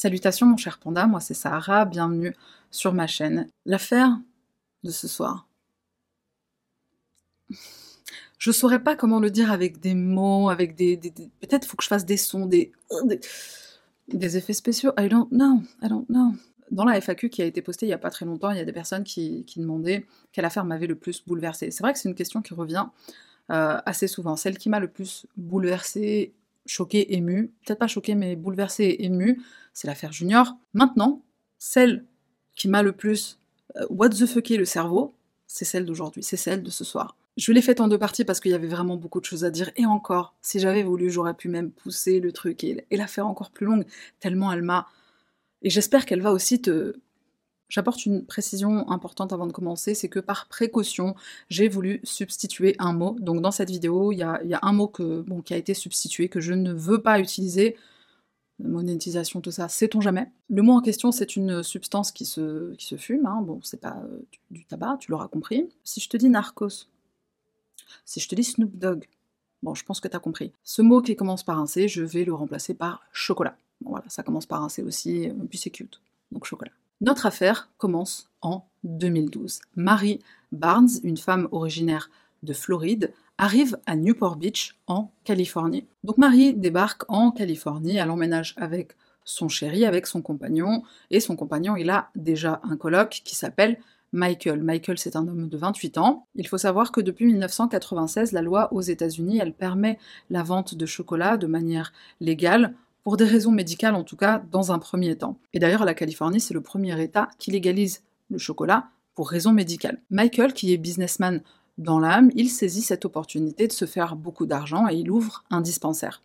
Salutations mon cher panda, moi c'est Sahara, bienvenue sur ma chaîne. L'affaire de ce soir. Je saurais pas comment le dire avec des mots, avec des... Peut-être faut que je fasse des sons, des... des... effets spéciaux. I don't know, I don't know. Dans la FAQ qui a été postée il y a pas très longtemps, il y a des personnes qui, demandaient quelle affaire m'avait le plus bouleversée. C'est vrai que c'est une question qui revient euh, assez souvent. Celle qui m'a le plus bouleversée, choquée, émue, peut-être pas choquée mais bouleversée et émue, c'est l'affaire Junior. Maintenant, celle qui m'a le plus euh, what the fucké le cerveau, c'est celle d'aujourd'hui, c'est celle de ce soir. Je l'ai faite en deux parties parce qu'il y avait vraiment beaucoup de choses à dire. Et encore, si j'avais voulu, j'aurais pu même pousser le truc et, et la faire encore plus longue, tellement elle m'a... Et j'espère qu'elle va aussi te... J'apporte une précision importante avant de commencer, c'est que par précaution, j'ai voulu substituer un mot. Donc dans cette vidéo, il y a, un mot qui a été substitué, que je ne veux pas utiliser monétisation, tout ça, sait-on jamais. Le mot en question, c'est une substance qui se, qui se fume, hein. bon, c'est pas euh, du, tabac, tu l'auras compris. Si je te dis narcos, si je te dis Snoop Dogg, bon, je pense que tu as compris. Ce mot qui commence par un C, je vais le remplacer par chocolat. Bon, voilà, ça commence par un C aussi, euh, puis c'est cute, donc chocolat. Notre affaire commence en 2012. Marie Barnes, une femme originaire de Floride, arrive à Newport Beach en Californie. Donc Marie débarque en Californie, elle emménage avec son chéri, avec son compagnon, et son compagnon, il a déjà un coloc qui s'appelle Michael. Michael, c'est un homme de 28 ans. Il faut savoir que depuis 1996, la loi aux États-Unis, elle permet la vente de chocolat de manière légale, pour des raisons médicales en tout cas, dans un premier temps. Et d'ailleurs, la Californie, c'est le premier État qui légalise le chocolat pour raisons médicales. Michael, qui est businessman dans l'âme, il saisit cette opportunité de se faire beaucoup d'argent et il ouvre un dispensaire.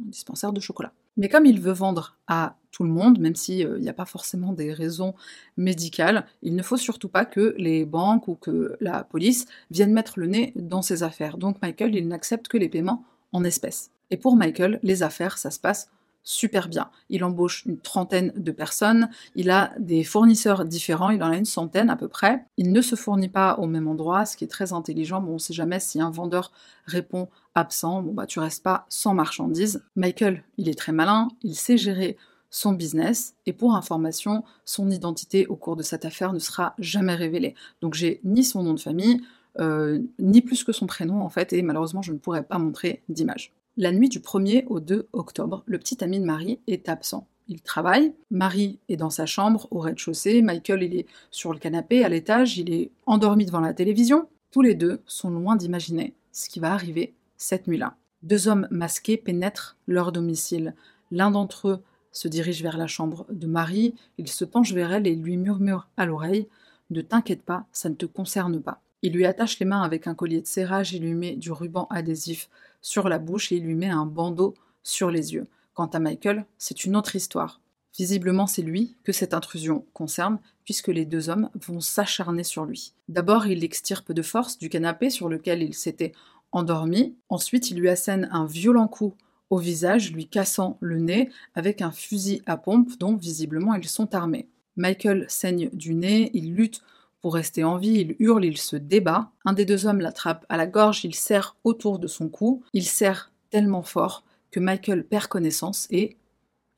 Un dispensaire de chocolat. Mais comme il veut vendre à tout le monde, même s'il euh, n'y a pas forcément des raisons médicales, il ne faut surtout pas que les banques ou que la police viennent mettre le nez dans ses affaires. Donc Michael, il n'accepte que les paiements en espèces. Et pour Michael, les affaires, ça se passe super bien. Il embauche une trentaine de personnes, il a des fournisseurs différents, il en a une centaine à peu près. Il ne se fournit pas au même endroit, ce qui est très intelligent. Bon, on sait jamais si un vendeur répond absent, bon bah tu restes pas sans marchandises. Michael, il est très malin, il sait gérer son business et pour information, son identité au cours de cette affaire ne sera jamais révélée. Donc j'ai ni son nom de famille, euh, ni plus que son prénom en fait, et malheureusement je ne pourrais pas montrer d'image. La nuit du 1er au 2 octobre, le petit ami de Marie est absent. Il travaille, Marie est dans sa chambre au rez-de-chaussée, Michael est sur le canapé à l'étage, il est endormi devant la télévision. Tous les deux sont loin d'imaginer ce qui va arriver cette nuit-là. Deux hommes masqués pénètrent leur domicile. L'un d'entre eux se dirige vers la chambre de Marie, il se penche vers elle et lui murmure à l'oreille Ne t'inquiète pas, ça ne te concerne pas. Il lui attache les mains avec un collier de serrage et lui met du ruban adhésif sur la bouche et il lui met un bandeau sur les yeux. Quant à Michael, c'est une autre histoire. Visiblement, c'est lui que cette intrusion concerne, puisque les deux hommes vont s'acharner sur lui. D'abord, il l'extirpe de force du canapé sur lequel il s'était endormi. Ensuite, il lui assène un violent coup au visage, lui cassant le nez avec un fusil à pompe dont visiblement ils sont armés. Michael saigne du nez, il lutte pour rester en vie, il hurle, il se débat. Un des deux hommes l'attrape à la gorge, il serre autour de son cou. Il serre tellement fort que Michael perd connaissance et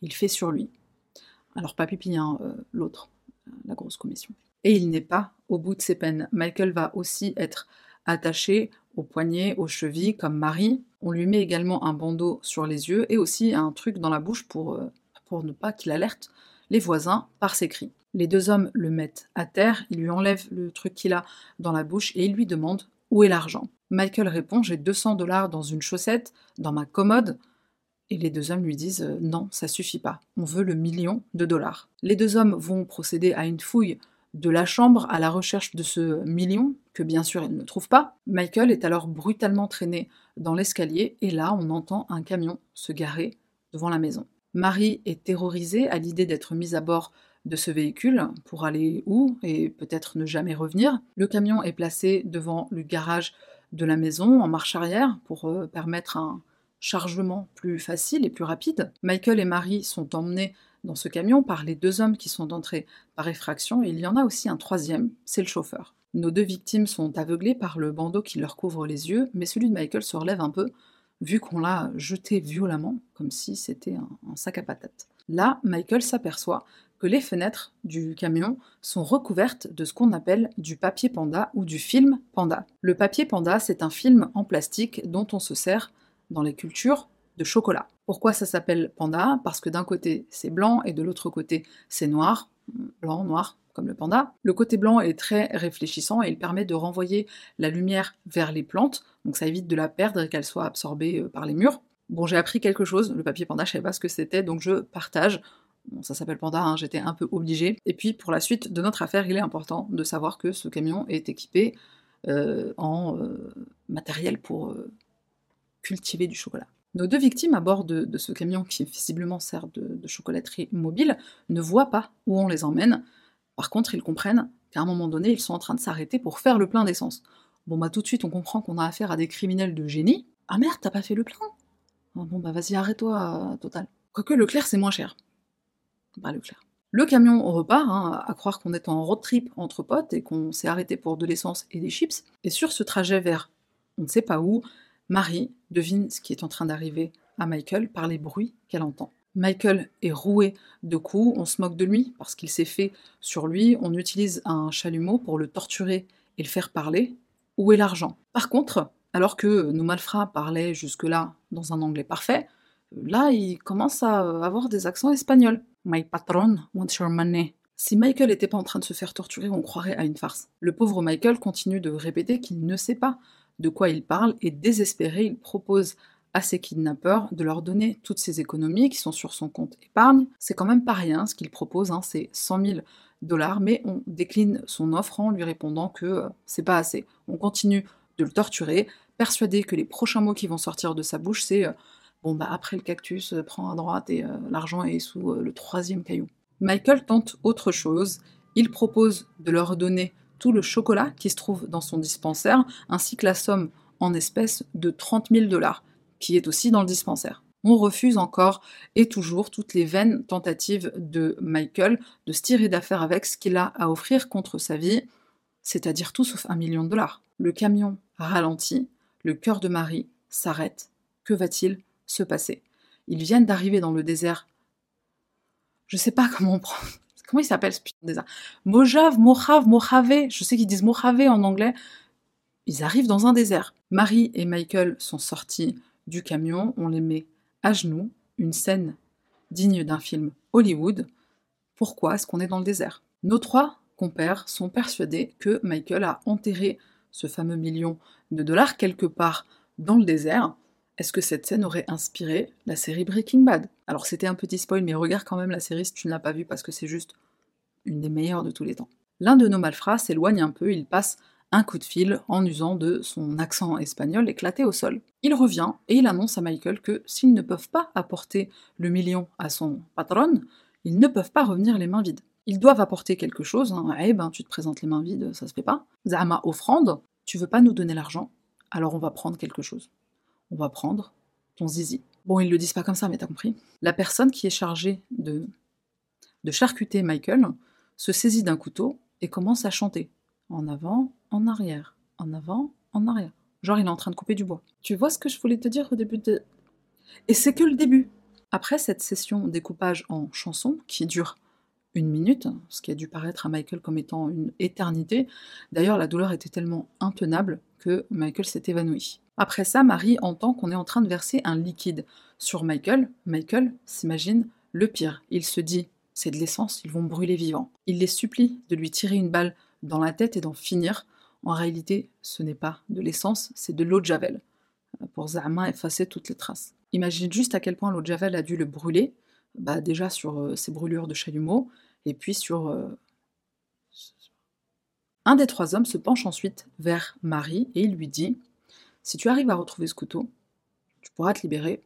il fait sur lui. Alors pas pipi, hein, euh, l'autre, la grosse commission. Et il n'est pas au bout de ses peines. Michael va aussi être attaché aux poignets, aux chevilles, comme Marie. On lui met également un bandeau sur les yeux et aussi un truc dans la bouche pour, euh, pour ne pas qu'il alerte les voisins par ses cris. Les deux hommes le mettent à terre, ils lui enlèvent le truc qu'il a dans la bouche et ils lui demandent où est l'argent. Michael répond J'ai 200 dollars dans une chaussette, dans ma commode. Et les deux hommes lui disent euh, Non, ça suffit pas, on veut le million de dollars. Les deux hommes vont procéder à une fouille de la chambre à la recherche de ce million, que bien sûr ils ne trouvent pas. Michael est alors brutalement traîné dans l'escalier et là on entend un camion se garer devant la maison. Marie est terrorisée à l'idée d'être mise à bord de ce véhicule pour aller où et peut-être ne jamais revenir. Le camion est placé devant le garage de la maison en marche arrière pour euh, permettre un chargement plus facile et plus rapide. Michael et Marie sont emmenés dans ce camion par les deux hommes qui sont entrés par effraction et il y en a aussi un troisième, c'est le chauffeur. Nos deux victimes sont aveuglées par le bandeau qui leur couvre les yeux, mais celui de Michael se relève un peu vu qu'on l'a jeté violemment, comme si c'était un, sac à patates. Là, Michael s'aperçoit les fenêtres du camion sont recouvertes de ce qu'on appelle du papier panda ou du film panda. Le papier panda, c'est un film en plastique dont on se sert dans les cultures de chocolat. Pourquoi ça s'appelle panda? Parce que d'un côté c'est blanc et de l'autre côté c'est noir, blanc, noir, comme le panda. Le côté blanc est très réfléchissant et il permet de renvoyer la lumière vers les plantes, donc ça évite de la perdre et qu'elle soit absorbée euh, par les murs. Bon, j'ai appris quelque chose, le papier panda, je savais pas ce que c'était, donc je partage. Bon, ça s'appelle Panda, hein, j'étais un peu obligée. Et puis pour la suite de notre affaire, il est important de savoir que ce camion est équipé euh, en euh, matériel pour cultiver du chocolat. Nos deux victimes à bord de, ce camion qui visiblement sert de, chocolaterie mobile ne voient pas où on les emmène. Par contre, ils comprennent qu'à un moment donné, ils sont en train de s'arrêter pour faire le plein d'essence. Bon bah tout de suite, on comprend qu'on a affaire à des criminels de génie. Ah merde, t'as pas fait le plein? Ah, Bon bah vas-y, arrête-toi, euh, total. Quoique Leclerc, c'est moins cher. Bah. Le camion repart, hein, à croire qu'on est en road trip entre potes et qu'on s'est arrêté pour de l'essence et des chips. Et sur ce trajet vers on ne sait pas où, Marie devine ce qui est en train d'arriver à Michael par les bruits qu'elle entend. Michael est roué de coups, on se moque de lui parce qu'il s'est fait sur lui, on utilise un chalumeau pour le torturer et le faire parler. Où est l'argent? Par contre, alors que nos malfrats parlaient jusque-là dans un anglais parfait, là il commence à avoir des accents espagnols. My patron wants your money. Si Michael n'était pas en train de se faire torturer, on croirait à une farce. Le pauvre Michael continue de répéter qu'il ne sait pas de quoi il parle et désespéré, il propose à ses kidnappeurs de leur donner toutes ses économies qui sont sur son compte épargne. C'est quand même pas rien ce qu'il propose, hein, c'est 100 000 dollars, mais on décline son offre en lui répondant que euh, c'est pas assez. On continue de le torturer, persuadé que les prochains mots qui vont sortir de sa bouche, c'est euh, bon bah après le cactus, euh, prends à droite et l'argent est sous le troisième caillou. Michael tente autre chose, il propose de leur donner tout le chocolat qui se trouve dans son dispensaire, ainsi que la somme en espèces de 30 000 dollars, qui est aussi dans le dispensaire. On refuse encore et toujours toutes les vaines tentatives de Michael de se tirer d'affaire avec ce qu'il a à offrir contre sa vie, c'est-à-dire tout sauf un million de dollars. Le camion ralentit, le cœur de Marie s'arrête. Que va-t-il se passer Ils viennent d'arriver dans le désert. Je sais pas comment on prend. Comment il s'appelle ce putain de désert Mojave, Mojave, Mojave. Je sais qu'ils disent Mojave en anglais. Ils arrivent dans un désert. Marie et Michael sont sortis du camion. On les met à genoux. Une scène digne d'un film Hollywood. Pourquoi est-ce qu'on est dans le désert? Nos trois compères sont persuadés que Michael a enterré ce fameux million de dollars quelque part dans le désert. Est-ce que cette scène aurait inspiré la série Breaking Bad? Alors c'était un petit spoil, mais regarde quand même la série si tu ne l'as pas vue parce que c'est juste une des meilleures de tous les temps. L'un de nos malfrats s'éloigne un peu, il passe un coup de fil en usant de son accent espagnol éclaté au sol. Il revient et il annonce à Michael que s'ils ne peuvent pas apporter le million à son patron, ils ne peuvent pas revenir les mains vides. Ils doivent apporter quelque chose, hein. eh ben tu te présentes les mains vides, ça se fait pas. Zama offrande, tu veux pas nous donner l'argent, alors on va prendre quelque chose on va prendre ton zizi. Bon, ils le disent pas comme ça, mais t'as compris. La personne qui est chargée de, de charcuter Michael se saisit d'un couteau et commence à chanter. En avant, en arrière, en avant, en arrière. Genre, il est en train de couper du bois. Tu vois ce que je voulais te dire au début de... Et c'est que le début. Après cette session découpage en chanson, qui dure une minute, ce qui a dû paraître à Michael comme étant une éternité, d'ailleurs la douleur était tellement intenable que Michael s'est évanoui. Après ça, Marie entend qu'on est en train de verser un liquide sur Michael. Michael s'imagine le pire. Il se dit c'est de l'essence, ils vont brûler vivants. Il les supplie de lui tirer une balle dans la tête et d'en finir. En réalité, ce n'est pas de l'essence, c'est de l'eau de Javel, euh, pour Zama effacer toutes les traces. Imagine juste à quel point l'eau de Javel a dû le brûler, bah déjà sur euh, ses brûlures de chalumeau, et puis sur... Euh, un des trois hommes se penche ensuite vers Marie et il lui dit si tu arrives à retrouver ce couteau, tu pourras te libérer.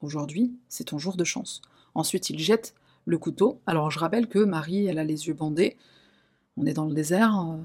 Aujourd'hui, c'est ton jour de chance. Ensuite, il jette le couteau. Alors, je rappelle que Marie, elle a les yeux bandés. On est dans le désert, euh,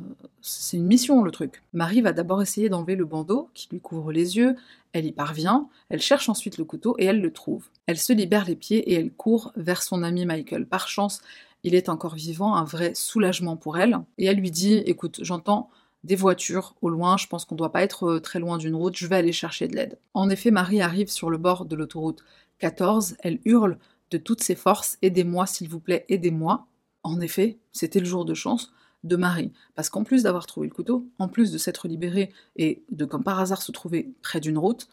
c'est une mission le truc. Marie va d'abord essayer d'enlever le bandeau qui lui couvre les yeux, elle y parvient, elle cherche ensuite le couteau et elle le trouve. Elle se libère les pieds et elle court vers son ami Michael. Par chance, il est encore vivant, un vrai soulagement pour elle. Et elle lui dit, écoute, j'entends des voitures au loin, je pense qu'on ne doit pas être euh, très loin d'une route, je vais aller chercher de l'aide. En effet, Marie arrive sur le bord de l'autoroute 14, elle hurle de toutes ses forces Aidez-moi, s'il vous plaît, aidez-moi. En effet, c'était le jour de chance de Marie, parce qu'en plus d'avoir trouvé le couteau, en plus de s'être libérée et de comme par hasard se trouver près d'une route,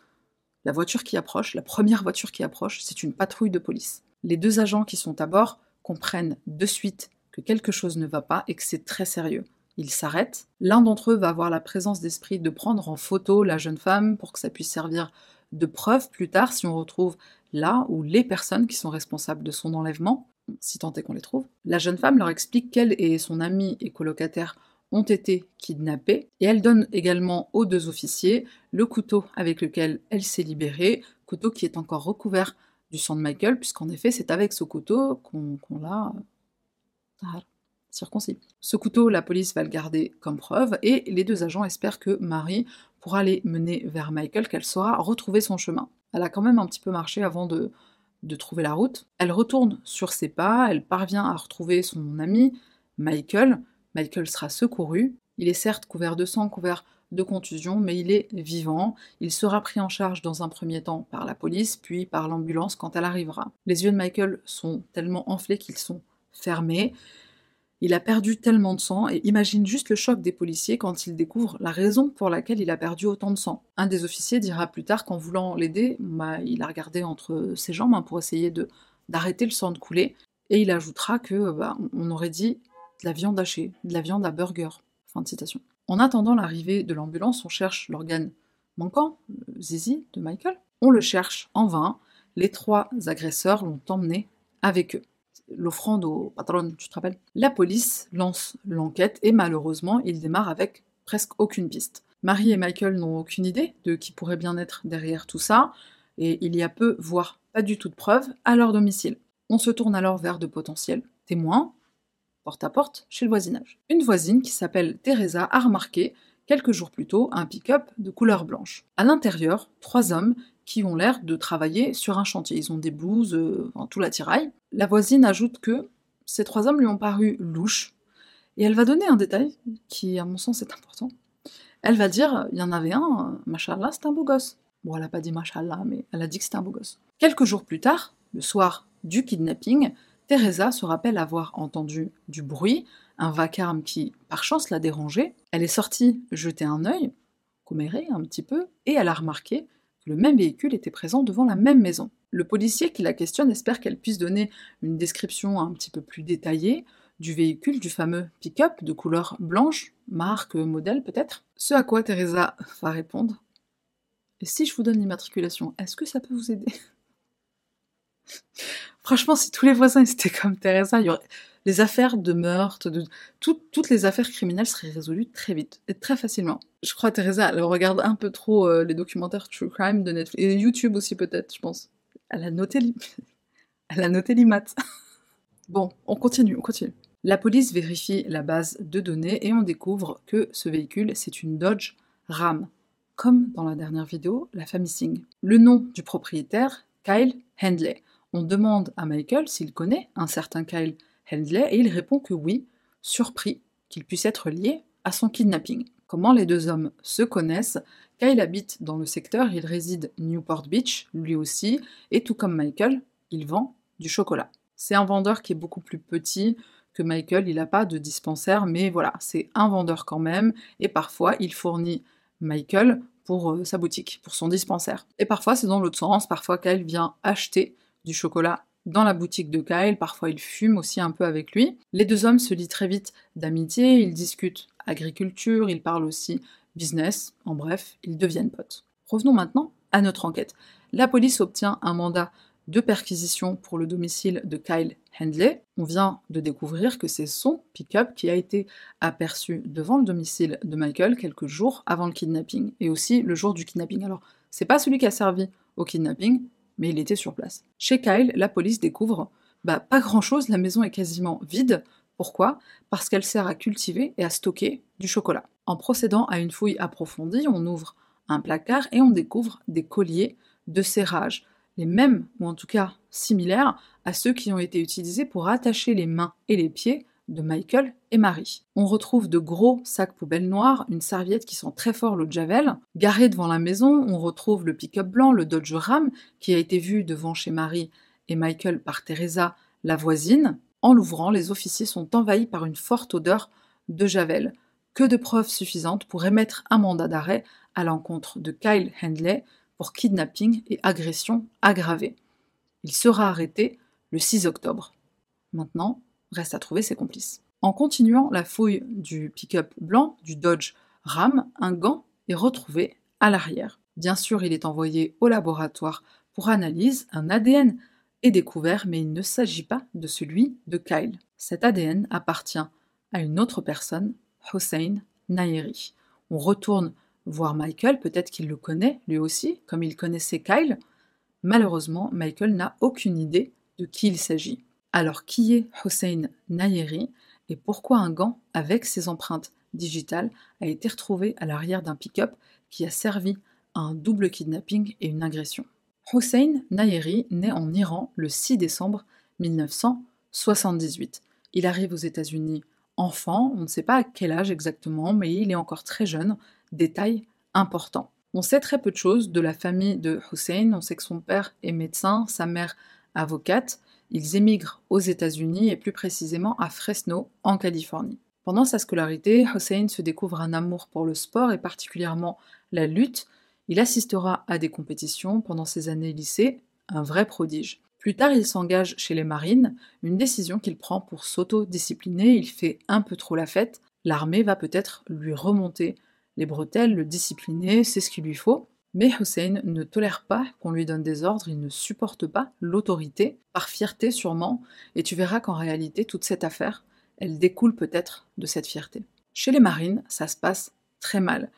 la voiture qui approche, la première voiture qui approche, c'est une patrouille de police. Les deux agents qui sont à bord comprennent de suite que quelque chose ne va pas et que c'est très sérieux. Ils s'arrêtent. L'un d'entre eux va avoir la présence d'esprit de prendre en photo la jeune femme pour que ça puisse servir de preuve plus tard si on retrouve là ou les personnes qui sont responsables de son enlèvement, si tant est qu'on les trouve. La jeune femme leur explique qu'elle et son ami et colocataire ont été kidnappés et elle donne également aux deux officiers le couteau avec lequel elle s'est libérée, couteau qui est encore recouvert du sang de Michael, puisqu'en effet c'est avec ce couteau qu'on l'a circoncis. Ce couteau, la police va le garder comme preuve, et les deux agents espèrent que Marie pourra les mener vers Michael, qu'elle saura retrouver son chemin. Elle a quand même un petit peu marché avant de, de trouver la route. Elle retourne sur ses pas, elle parvient à retrouver son ami, Michael. Michael sera secouru. Il est certes couvert de sang, couvert de contusion, mais il est vivant. Il sera pris en charge dans un premier temps par la police, puis par l'ambulance quand elle arrivera. Les yeux de Michael sont tellement enflés qu'ils sont fermés. Il a perdu tellement de sang et imagine juste le choc des policiers quand ils découvrent la raison pour laquelle il a perdu autant de sang. Un des officiers dira plus tard qu'en voulant l'aider, bah, il a regardé entre ses jambes hein, pour essayer d'arrêter le sang de couler et il ajoutera que bah, on aurait dit de la viande hachée, de la viande à burger. En attendant l'arrivée de l'ambulance, on cherche l'organe manquant, le zizi de Michael. On le cherche en vain. Les trois agresseurs l'ont emmené avec eux l'offrande au patron, tu te rappelles? La police lance l'enquête et malheureusement, il démarre avec presque aucune piste. Marie et Michael n'ont aucune idée de qui pourrait bien être derrière tout ça, et il y a peu, voire pas du tout de preuves, à leur domicile. On se tourne alors vers de potentiels témoins, porte à porte, chez le voisinage. Une voisine qui s'appelle Teresa a remarqué, quelques jours plus tôt, un pick-up de couleur blanche. À l'intérieur, trois hommes qui ont l'air de travailler sur un chantier. Ils ont des blouses, euh, tout l'attirail. La voisine ajoute que ces trois hommes lui ont paru louches, et elle va donner un détail qui, à mon sens, est important. Elle va dire, il y en avait un, machallah, c'est un beau gosse. Bon, elle n'a pas dit machallah, mais elle a dit que c'était un beau gosse. Quelques jours plus tard, le soir du kidnapping, Teresa se rappelle avoir entendu du bruit, un vacarme qui, par chance, l'a dérangée. Elle est sortie jeter un œil, comméré un petit peu, et elle a remarqué le même véhicule était présent devant la même maison. Le policier qui la questionne espère qu'elle puisse donner une description un petit peu plus détaillée du véhicule, du fameux pick-up de couleur blanche, marque, modèle peut-être. Ce à quoi Teresa va répondre Et si je vous donne l'immatriculation, est-ce que ça peut vous aider? Franchement, si tous les voisins étaient comme Teresa, les affaires de meurtre, toutes les affaires criminelles seraient résolues très vite et très facilement. Je crois Teresa, elle regarde un peu trop euh, les documentaires true crime de Netflix et YouTube aussi peut-être, je pense. Elle a noté elle a noté l'IMAT. bon, on continue, on continue. La police vérifie la base de données et on découvre que ce véhicule, c'est une Dodge Ram, comme dans la dernière vidéo, la famille Singh. Le nom du propriétaire, Kyle Handley. On demande à Michael s'il connaît un certain Kyle Handley et il répond que oui, surpris qu'il puisse être lié à son kidnapping. Comment les deux hommes se connaissent? Kyle habite dans le secteur, il réside Newport Beach, lui aussi, et tout comme Michael, il vend du chocolat. C'est un vendeur qui est beaucoup plus petit que Michael, il n'a pas de dispensaire, mais voilà, c'est un vendeur quand même, et parfois il fournit Michael pour euh, sa boutique, pour son dispensaire. Et parfois c'est dans l'autre sens, parfois Kyle vient acheter du chocolat dans la boutique de Kyle, parfois il fume aussi un peu avec lui. Les deux hommes se lient très vite d'amitié, ils discutent agriculture, ils parlent aussi business, en bref, ils deviennent potes. Revenons maintenant à notre enquête. La police obtient un mandat de perquisition pour le domicile de Kyle Handley. On vient de découvrir que c'est son pick-up qui a été aperçu devant le domicile de Michael quelques jours avant le kidnapping, et aussi le jour du kidnapping. Alors, c'est pas celui qui a servi au kidnapping, mais il était sur place. Chez Kyle, la police découvre bah, pas grand-chose, la maison est quasiment vide. Pourquoi? Parce qu'elle sert à cultiver et à stocker du chocolat. En procédant à une fouille approfondie, on ouvre un placard et on découvre des colliers de serrage, les mêmes, ou en tout cas similaires, à ceux qui ont été utilisés pour attacher les mains et les pieds de Michael et Marie. On retrouve de gros sacs poubelles noirs, une serviette qui sent très fort l'eau de Javel. Garé devant la maison, on retrouve le pick-up blanc, le Dodge Ram, qui a été vu devant chez Marie et Michael par Teresa, la voisine. En l'ouvrant, les officiers sont envahis par une forte odeur de javel. Que de preuves suffisantes pour émettre un mandat d'arrêt à l'encontre de Kyle Handley pour kidnapping et agression aggravée. Il sera arrêté le 6 octobre. Maintenant, reste à trouver ses complices. En continuant la fouille du pick-up blanc du Dodge Ram, un gant est retrouvé à l'arrière. Bien sûr, il est envoyé au laboratoire pour analyse, un ADN est découvert, mais il ne s'agit pas de celui de Kyle. Cet ADN appartient à une autre personne, Hossein Nayeri. On retourne voir Michael, peut-être qu'il le connaît lui aussi, comme il connaissait Kyle. Malheureusement, Michael n'a aucune idée de qui il s'agit. Alors qui est Hossein Nayeri et pourquoi un gant avec ses empreintes digitales a été retrouvé à l'arrière d'un pick-up qui a servi à un double kidnapping et une agression? Hossein Nayeri naît en Iran le 6 décembre 1978. Il arrive aux États-Unis enfant, on ne sait pas à quel âge exactement, mais il est encore très jeune, détail important. On sait très peu de choses de la famille de Hussein, on sait que son père est médecin, sa mère avocate, ils émigrent aux États-Unis et plus précisément à Fresno, en Californie. Pendant sa scolarité, Hussein se découvre un amour pour le sport et particulièrement la lutte. Il assistera à des compétitions pendant ses années lycée, un vrai prodige. Plus tard, il s'engage chez les marines, une décision qu'il prend pour s'auto-discipliner, il fait un peu trop la fête, l'armée va peut-être lui remonter les bretelles, le discipliner, c'est ce qu'il lui faut. Mais Hussein ne tolère pas qu'on lui donne des ordres, il ne supporte pas l'autorité, par fierté sûrement, et tu verras qu'en réalité, toute cette affaire, elle découle peut-être de cette fierté. Chez les marines, ça se passe très mal.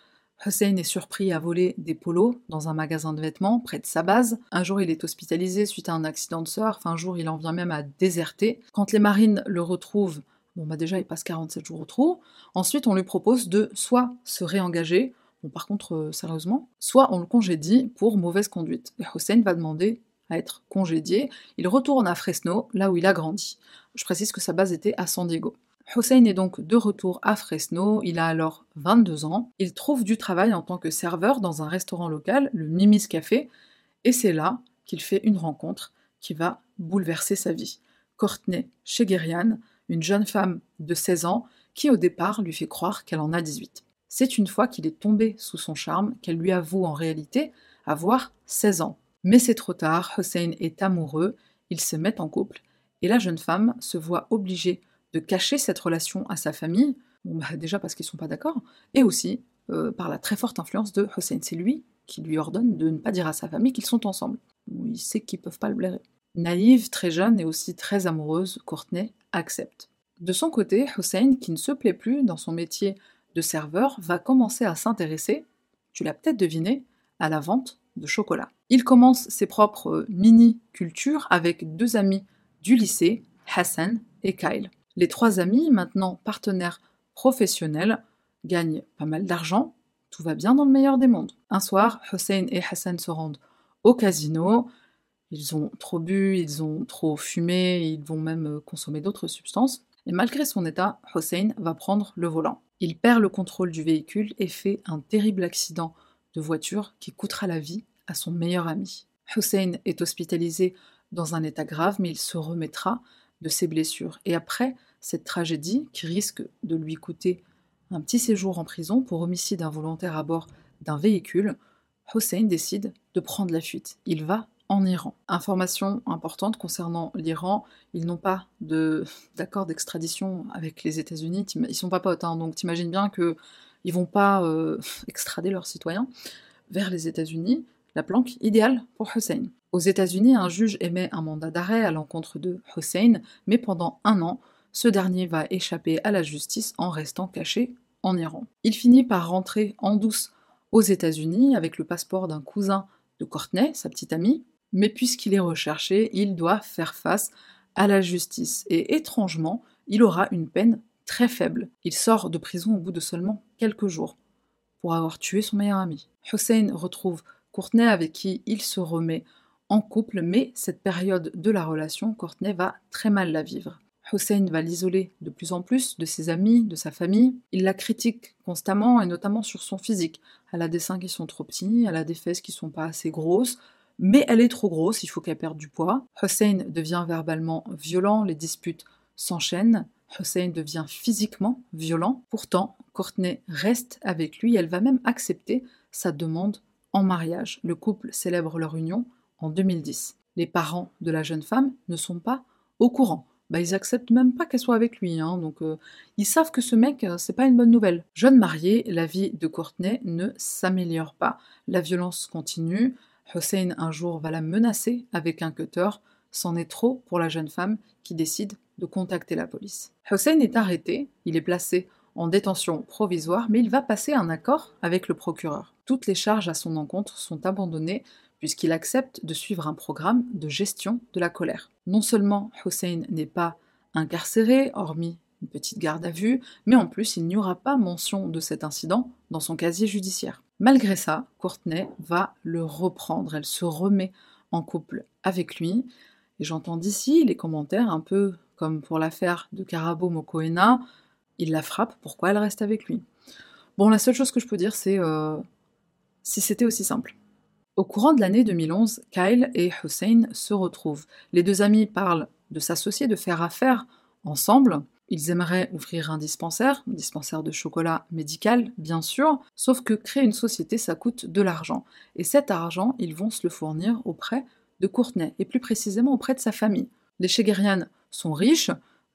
Hussein est surpris à voler des polos dans un magasin de vêtements près de sa base. Un jour, il est hospitalisé suite à un accident de surf. Un jour, il en vient même à déserter. Quand les marines le retrouvent, bon bah déjà, il passe 47 jours au trou. Ensuite, on lui propose de soit se réengager, par contre, euh, sérieusement, soit on le congédie pour mauvaise conduite. Et Hossein va demander à être congédié. Il retourne à Fresno, là où il a grandi. Je précise que sa base était à San Diego. Hossein est donc de retour à Fresno, il a alors 22 ans. Il trouve du travail en tant que serveur dans un restaurant local, le Mimi's Café, et c'est là qu'il fait une rencontre qui va bouleverser sa vie. Courtney Shegerian, une jeune femme de 16 ans, qui au départ lui fait croire qu'elle en a 18. C'est une fois qu'il est tombé sous son charme qu'elle lui avoue en réalité avoir 16 ans. Mais c'est trop tard, Hussein est amoureux, ils se mettent en couple, et la jeune femme se voit obligée de cacher cette relation à sa famille, bah, déjà parce qu'ils sont pas d'accord, et aussi euh, par la très forte influence de Hussein. C'est lui qui lui ordonne de ne pas dire à sa famille qu'ils sont ensemble. Il sait qu'ils peuvent pas le blairer. Naïve, très jeune et aussi très amoureuse, Courtney accepte. De son côté, Hussein, qui ne se plaît plus dans son métier de serveur va commencer à s'intéresser, tu l'as peut-être deviné, à la vente de chocolat. Il commence ses propres mini-cultures avec deux amis du lycée, Hassan et Kyle. Les trois amis, maintenant partenaires professionnels, gagnent pas mal d'argent, tout va bien dans le meilleur des mondes. Un soir, Hussein et Hassan se rendent au casino, ils ont trop bu, ils ont trop fumé, ils vont même consommer d'autres substances, et malgré son état, Hussein va prendre le volant. Il perd le contrôle du véhicule et fait un terrible accident de voiture qui coûtera la vie à son meilleur ami. Hussein est hospitalisé dans un état grave, mais il se remettra de ses blessures. Et après cette tragédie, qui risque de lui coûter un petit séjour en prison pour homicide involontaire à bord d'un véhicule, Hussein décide de prendre la fuite. Il va en Iran. Information importante concernant l'Iran, ils n'ont pas d'accord d'extradition avec les États-Unis, ils sont pas potes, hein, donc t'imagines bien que ils vont pas euh, extrader leurs citoyens vers les États-Unis, la planque idéale pour Hussein. Aux États-Unis, un juge émet un mandat d'arrêt à l'encontre de Hussein, mais pendant un an, ce dernier va échapper à la justice en restant caché en Iran. Il finit par rentrer en douce aux États-Unis avec le passeport d'un cousin de Courtney, sa petite amie, mais puisqu'il est recherché, il doit faire face à la justice. Et étrangement, il aura une peine très faible. Il sort de prison au bout de seulement quelques jours pour avoir tué son meilleur ami. Hussein retrouve Courtney avec qui il se remet en couple, mais cette période de la relation, Courtney va très mal la vivre. Hussein va l'isoler de plus en plus de ses amis, de sa famille. Il la critique constamment et notamment sur son physique. Elle a des seins qui sont trop petits, elle a des fesses qui sont pas assez grosses, mais elle est trop grosse, il faut qu'elle perde du poids. Hussein devient verbalement violent, les disputes s'enchaînent. Hussein devient physiquement violent. Pourtant, Courtney reste avec lui, elle va même accepter sa demande en mariage. Le couple célèbre leur union en 2010. Les parents de la jeune femme ne sont pas au courant. Bah, ils acceptent même pas qu'elle soit avec lui, hein, donc euh, ils savent que ce mec, euh, c'est pas une bonne nouvelle. Jeune mariée, la vie de Courtney ne s'améliore pas. La violence continue. Hussein un jour va la menacer avec un cutter. C'en est trop pour la jeune femme qui décide de contacter la police. Hussein est arrêté, il est placé en détention provisoire, mais il va passer un accord avec le procureur. Toutes les charges à son encontre sont abandonnées puisqu'il accepte de suivre un programme de gestion de la colère. Non seulement Hussein n'est pas incarcéré, hormis une petite garde à vue, mais en plus il n'y aura pas mention de cet incident dans son casier judiciaire. Malgré ça, Courtney va le reprendre, elle se remet en couple avec lui, et j'entends d'ici les commentaires un peu comme pour l'affaire de Karabo Mokoena, il la frappe, pourquoi elle reste avec lui? Bon, la seule chose que je peux dire, c'est euh, si c'était aussi simple. Au courant de l'année 2011, Kyle et Hussein se retrouvent. Les deux amis parlent de s'associer, de faire affaire ensemble. Ils aimeraient ouvrir un dispensaire, un dispensaire de chocolat médical, bien sûr, sauf que créer une société, ça coûte de l'argent. Et cet argent, ils vont se le fournir auprès de Courtenay, et plus précisément auprès de sa famille. Les Shegerian sont riches,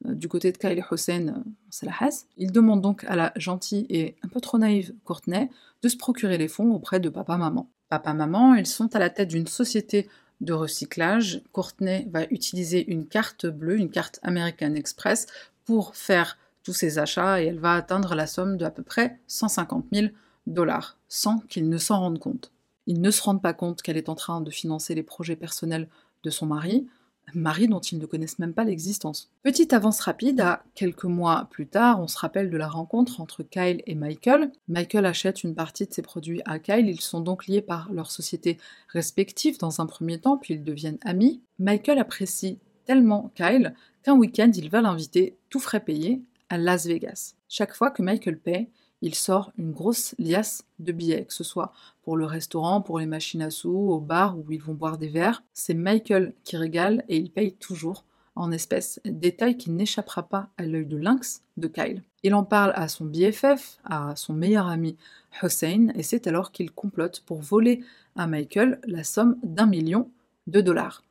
euh, du côté de Kyle et Hussein, euh, c'est la Hesse. Ils demandent donc à la gentille et un peu trop naïve Courtenay de se procurer les fonds auprès de papa-maman. Papa-maman, ils sont à la tête d'une société de recyclage. Courtney va utiliser une carte bleue, une carte American Express, pour faire tous ses achats et elle va atteindre la somme de à peu près 150 000 dollars, sans qu'ils ne s'en rendent compte. Ils ne se rendent pas compte qu'elle est en train de financer les projets personnels de son mari, mari dont ils ne connaissent même pas l'existence. Petite avance rapide, à quelques mois plus tard, on se rappelle de la rencontre entre Kyle et Michael. Michael achète une partie de ses produits à Kyle, ils sont donc liés par leurs sociétés respectives dans un premier temps, puis ils deviennent amis. Michael apprécie tellement Kyle qu'un week-end il va l'inviter, tout frais payé, à Las Vegas. Chaque fois que Michael paie, il sort une grosse liasse de billets, que ce soit pour le restaurant, pour les machines à sous, au bar où ils vont boire des verres. C'est Michael qui régale et il paye toujours en espèces, détail qui n'échappera pas à l'œil de lynx de Kyle. Il en parle à son BFF, à son meilleur ami Hussein, et c'est alors qu'il complote pour voler à Michael la somme d'un million de dollars.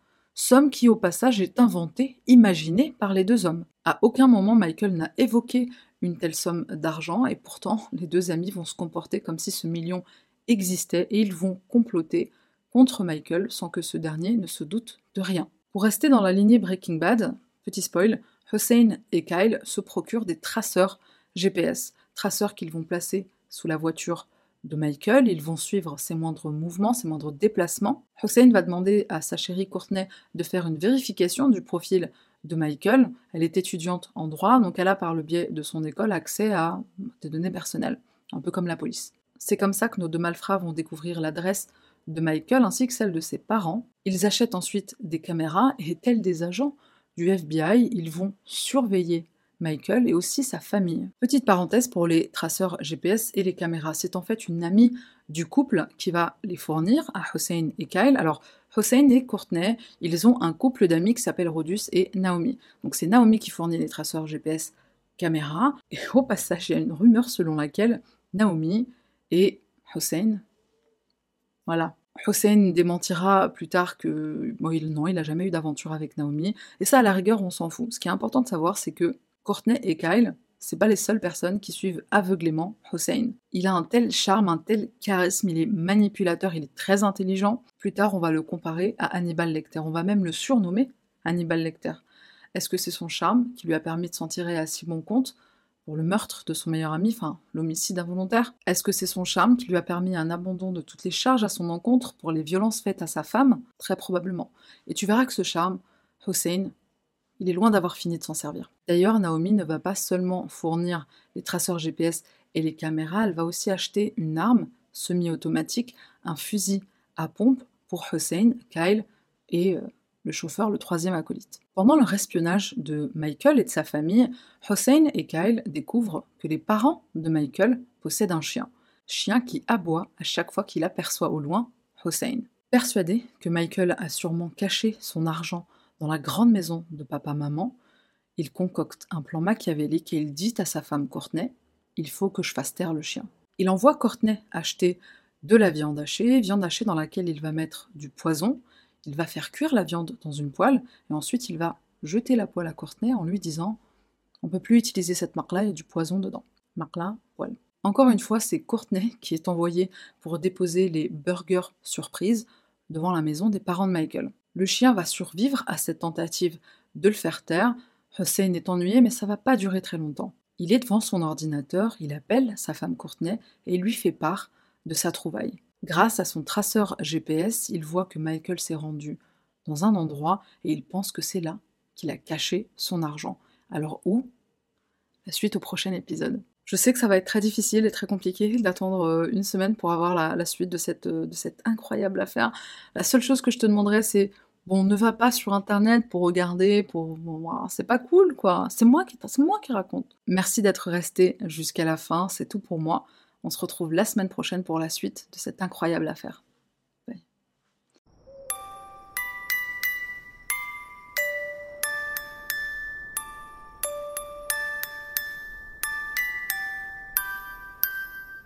Somme qui au passage est inventée, imaginée par les deux hommes. À aucun moment Michael n'a évoqué une telle somme d'argent, et pourtant les deux amis vont se comporter comme si ce million existait, et ils vont comploter contre Michael sans que ce dernier ne se doute de rien. Pour rester dans la lignée Breaking Bad, petit spoil, Hussein et Kyle se procurent des traceurs GPS, traceurs qu'ils vont placer sous la voiture de Michael, ils vont suivre ses moindres mouvements, ses moindres déplacements. Hussein va demander à sa chérie Courtney de faire une vérification du profil de Michael. Elle est étudiante en droit, donc elle a par le biais de son école accès à des données personnelles, un peu comme la police. C'est comme ça que nos deux malfrats vont découvrir l'adresse de Michael ainsi que celle de ses parents. Ils achètent ensuite des caméras et, tels des agents du FBI, ils vont surveiller Michael et aussi sa famille. Petite parenthèse pour les traceurs GPS et les caméras, c'est en fait une amie du couple qui va les fournir à Hussein et Kyle. Alors, Hussein et Courtney, ils ont un couple d'amis qui s'appelle Rodus et Naomi. Donc c'est Naomi qui fournit les traceurs GPS caméras. Et au passage, il y a une rumeur selon laquelle Naomi et Hussein, voilà, Hussein démentira plus tard que bon, non, il n'a jamais eu d'aventure avec Naomi. Et ça, à la rigueur, on s'en fout. Ce qui est important de savoir, c'est que Courtney et Kyle, c'est pas les seules personnes qui suivent aveuglément Hussein. Il a un tel charme, un tel charisme, il est manipulateur, il est très intelligent. Plus tard, on va le comparer à Hannibal Lecter. On va même le surnommer Hannibal Lecter. Est-ce que c'est son charme qui lui a permis de s'en tirer à si bon compte pour le meurtre de son meilleur ami, enfin l'homicide involontaire? Est-ce que c'est son charme qui lui a permis un abandon de toutes les charges à son encontre pour les violences faites à sa femme? Très probablement. Et tu verras que ce charme, Hussein, il est loin d'avoir fini de s'en servir. D'ailleurs, Naomi ne va pas seulement fournir les traceurs GPS et les caméras, elle va aussi acheter une arme semi-automatique, un fusil à pompe pour Hussein, Kyle et euh, le chauffeur, le troisième acolyte. Pendant leur espionnage de Michael et de sa famille, Hussein et Kyle découvrent que les parents de Michael possèdent un chien. Chien qui aboie à chaque fois qu'il aperçoit au loin Hussein. Persuadé que Michael a sûrement caché son argent dans la grande maison de papa-maman, il concocte un plan machiavélique et il dit à sa femme Courtney Il faut que je fasse taire le chien. Il envoie Courtney acheter de la viande hachée, viande hachée dans laquelle il va mettre du poison. Il va faire cuire la viande dans une poêle et ensuite il va jeter la poêle à Courtney en lui disant On peut plus utiliser cette marque-là, il y a du poison dedans. Marque-là, poêle. Encore une fois, c'est Courtney qui est envoyé pour déposer les burgers surprises devant la maison des parents de Michael. Le chien va survivre à cette tentative de le faire taire. Hussein est ennuyé, mais ça va pas durer très longtemps. Il est devant son ordinateur, il appelle sa femme Courtney et lui fait part de sa trouvaille. Grâce à son traceur GPS, il voit que Michael s'est rendu dans un endroit et il pense que c'est là qu'il a caché son argent. Alors où? La suite au prochain épisode. Je sais que ça va être très difficile et très compliqué d'attendre euh, une semaine pour avoir la, suite de cette, euh, de cette incroyable affaire. La seule chose que je te demanderais, c'est bon, ne va pas sur internet pour regarder, pour. c'est pas cool, quoi. C'est moi qui raconte. Merci d'être resté jusqu'à la fin, c'est tout pour moi. On se retrouve la semaine prochaine pour la suite de cette incroyable affaire.